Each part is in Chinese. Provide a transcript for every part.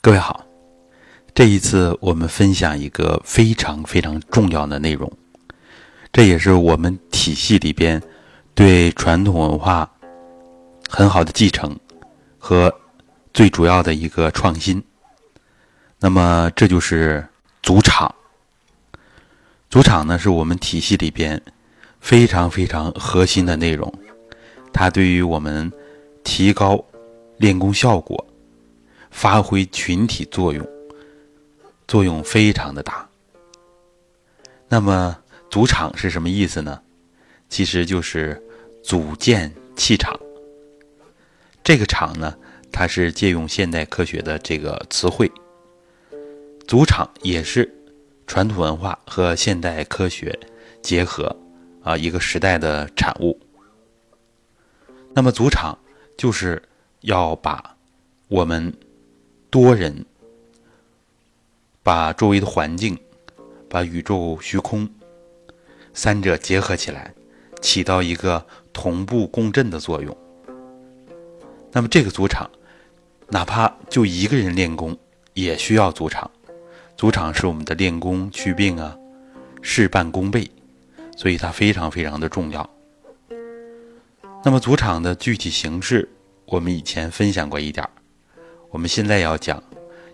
各位好，这一次我们分享一个非常非常重要的内容，这也是我们体系里边对传统文化很好的继承和最主要的一个创新。那么，这就是组场。组场呢，是我们体系里边非常非常核心的内容，它对于我们提高练功效果。发挥群体作用，作用非常的大。那么组场是什么意思呢？其实就是组建气场。这个场呢，它是借用现代科学的这个词汇，组场也是传统文化和现代科学结合啊一个时代的产物。那么组场就是要把我们。多人把周围的环境、把宇宙虚空三者结合起来，起到一个同步共振的作用。那么这个组场，哪怕就一个人练功，也需要组场。组场是我们的练功祛病啊，事半功倍，所以它非常非常的重要。那么组场的具体形式，我们以前分享过一点儿。我们现在要讲，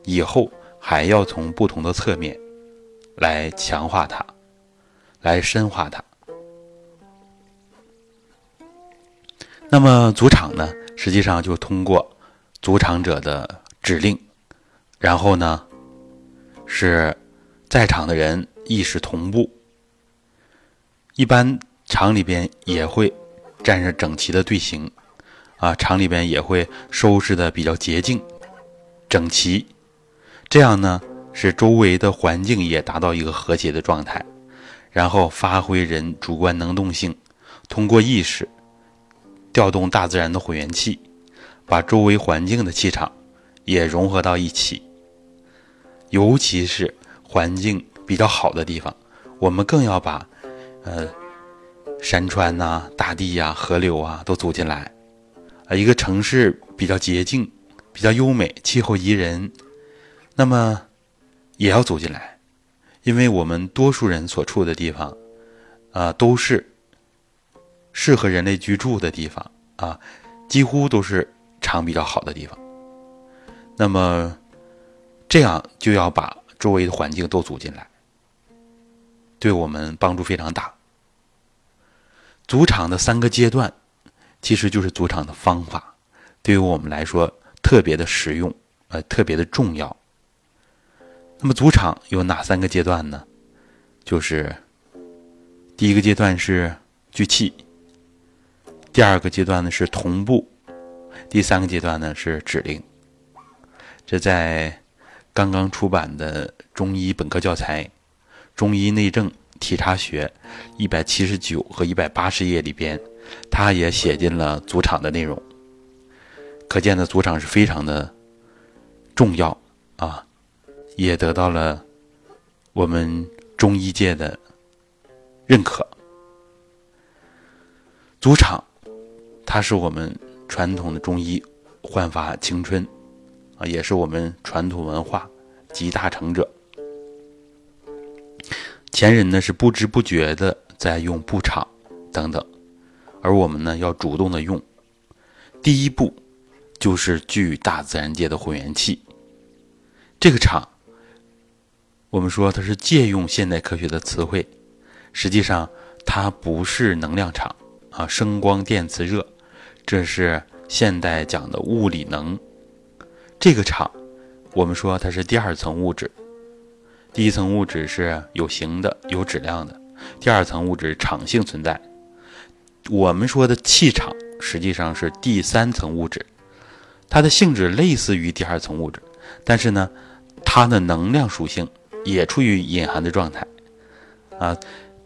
以后还要从不同的侧面来强化它，来深化它。那么组场呢，实际上就通过组场者的指令，然后呢，是在场的人意识同步。一般场里边也会站着整齐的队形，啊，场里边也会收拾的比较洁净。整齐，这样呢，使周围的环境也达到一个和谐的状态，然后发挥人主观能动性，通过意识调动大自然的混元气，把周围环境的气场也融合到一起。尤其是环境比较好的地方，我们更要把呃山川呐、大地呀、河流啊都走进来。啊，一个城市比较洁净。比较优美，气候宜人，那么也要走进来，因为我们多数人所处的地方，啊，都是适合人类居住的地方啊，几乎都是场比较好的地方。那么这样就要把周围的环境都组进来，对我们帮助非常大。组场的三个阶段，其实就是组场的方法，对于我们来说。特别的实用，呃，特别的重要。那么组场有哪三个阶段呢？就是第一个阶段是聚气，第二个阶段呢是同步，第三个阶段呢是指令。这在刚刚出版的中医本科教材《中医内症体察学》一百七十九和一百八十页里边，他也写进了组场的内容。可见的组场是非常的重要啊，也得到了我们中医界的认可。组场，它是我们传统的中医焕发青春啊，也是我们传统文化集大成者。前人呢是不知不觉的在用布场等等，而我们呢要主动的用。第一步。就是聚大自然界的混元气。这个场，我们说它是借用现代科学的词汇，实际上它不是能量场啊，声光电磁热，这是现代讲的物理能。这个场，我们说它是第二层物质，第一层物质是有形的、有质量的，第二层物质场性存在。我们说的气场，实际上是第三层物质。它的性质类似于第二层物质，但是呢，它的能量属性也处于隐含的状态，啊，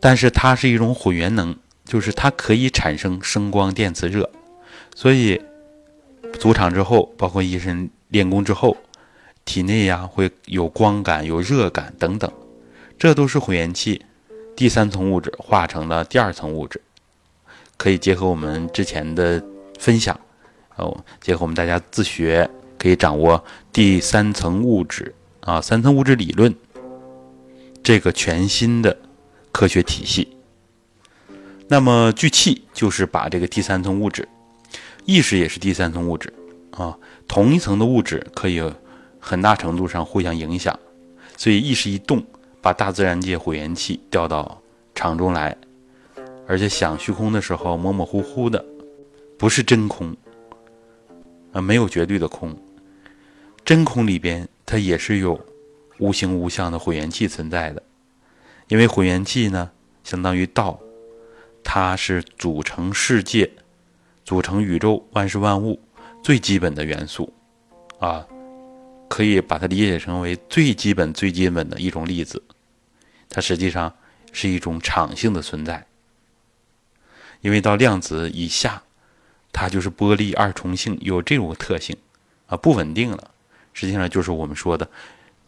但是它是一种混元能，就是它可以产生声光电磁热，所以组场之后，包括一身练功之后，体内呀会有光感、有热感等等，这都是混元气第三层物质化成了第二层物质，可以结合我们之前的分享。哦，结合我们大家自学可以掌握第三层物质啊，三层物质理论这个全新的科学体系。那么聚气就是把这个第三层物质，意识也是第三层物质啊，同一层的物质可以很大程度上互相影响，所以意识一动，把大自然界混元气调到场中来，而且想虚空的时候模模糊糊的，不是真空没有绝对的空，真空里边它也是有无形无相的混元气存在的，因为混元气呢相当于道。它是组成世界、组成宇宙万事万物最基本的元素，啊，可以把它理解成为最基本、最基本的一种粒子。它实际上是一种场性的存在，因为到量子以下，它就是玻璃二重性，有这种特性，啊，不稳定了。实际上就是我们说的，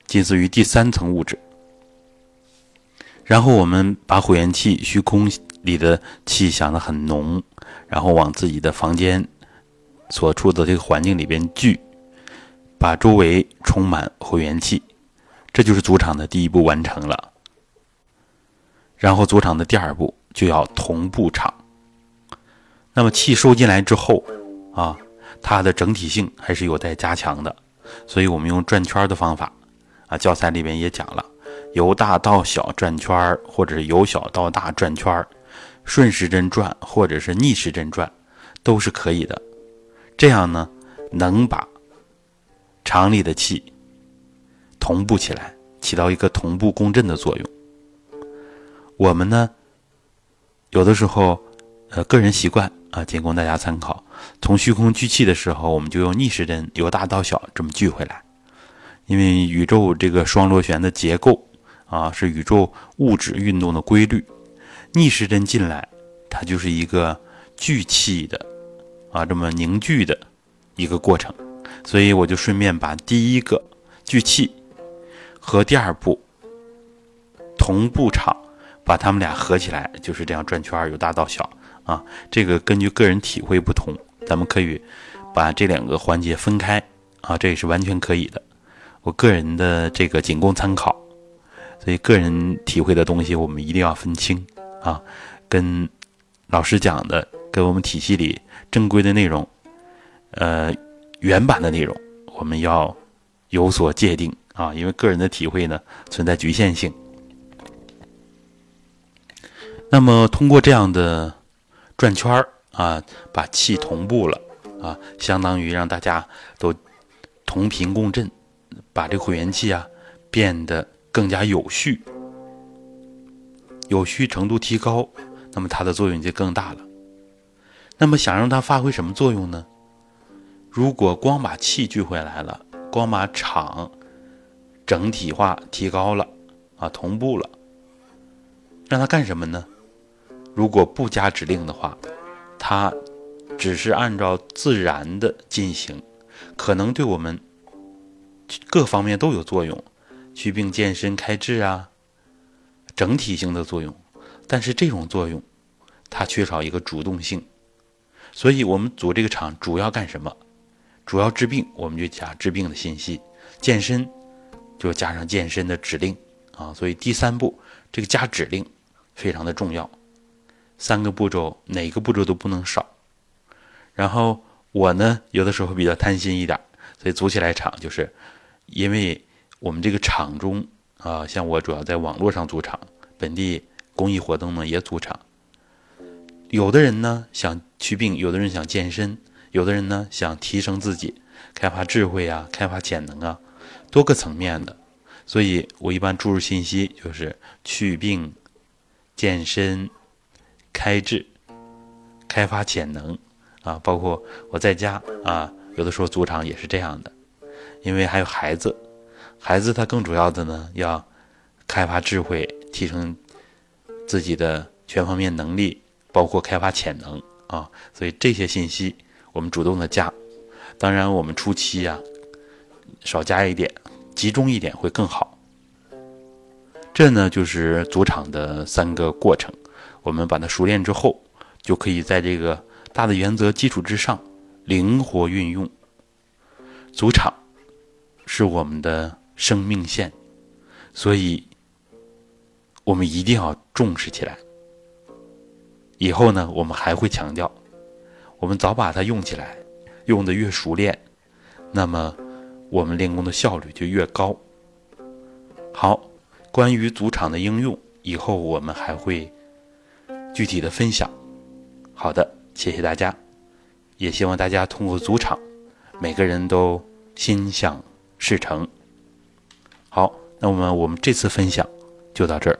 近似于第三层物质。然后我们把混元气、虚空。里的气想得很浓，然后往自己的房间所处的这个环境里边聚，把周围充满混元气，这就是组场的第一步完成了。然后组场的第二步就要同步场。那么气收进来之后啊，它的整体性还是有待加强的，所以我们用转圈的方法啊，教材里边也讲了，由大到小转圈或者是由小到大转圈顺时针转或者是逆时针转，都是可以的。这样呢，能把场里的气同步起来，起到一个同步共振的作用。我们呢，有的时候，呃，个人习惯啊，仅供大家参考。从虚空聚气的时候，我们就用逆时针由大到小这么聚回来，因为宇宙这个双螺旋的结构啊，是宇宙物质运动的规律。逆时针进来，它就是一个聚气的啊，这么凝聚的一个过程，所以我就顺便把第一个聚气和第二步同步场，把它们俩合起来，就是这样转圈由大到小啊。这个根据个人体会不同，咱们可以把这两个环节分开啊，这也是完全可以的。我个人的这个仅供参考，所以个人体会的东西我们一定要分清。啊，跟老师讲的，跟我们体系里正规的内容，呃，原版的内容，我们要有所界定啊，因为个人的体会呢存在局限性。那么通过这样的转圈儿啊，把气同步了啊，相当于让大家都同频共振，把这混元气啊变得更加有序。有序程度提高，那么它的作用就更大了。那么想让它发挥什么作用呢？如果光把气聚回来了，光把场整体化提高了啊，同步了，让它干什么呢？如果不加指令的话，它只是按照自然的进行，可能对我们各方面都有作用，祛病健身、开智啊。整体性的作用，但是这种作用，它缺少一个主动性，所以我们组这个场主要干什么？主要治病，我们就加治病的信息；健身，就加上健身的指令啊。所以第三步，这个加指令非常的重要。三个步骤，哪个步骤都不能少。然后我呢，有的时候比较贪心一点，所以组起来场，就是因为我们这个场中。啊，像我主要在网络上组场，本地公益活动呢也组场。有的人呢想祛病，有的人想健身，有的人呢想提升自己，开发智慧啊，开发潜能啊，多个层面的。所以我一般注入信息就是祛病、健身、开智、开发潜能啊，包括我在家啊，有的时候组场也是这样的，因为还有孩子。孩子他更主要的呢，要开发智慧，提升自己的全方面能力，包括开发潜能啊。所以这些信息我们主动的加。当然，我们初期呀，少加一点，集中一点会更好。这呢就是组场的三个过程。我们把它熟练之后，就可以在这个大的原则基础之上灵活运用。主场是我们的生命线，所以我们一定要重视起来。以后呢，我们还会强调，我们早把它用起来，用的越熟练，那么我们练功的效率就越高。好，关于主场的应用，以后我们还会具体的分享。好的，谢谢大家，也希望大家通过主场，每个人都心想事成。好，那我们我们这次分享就到这儿。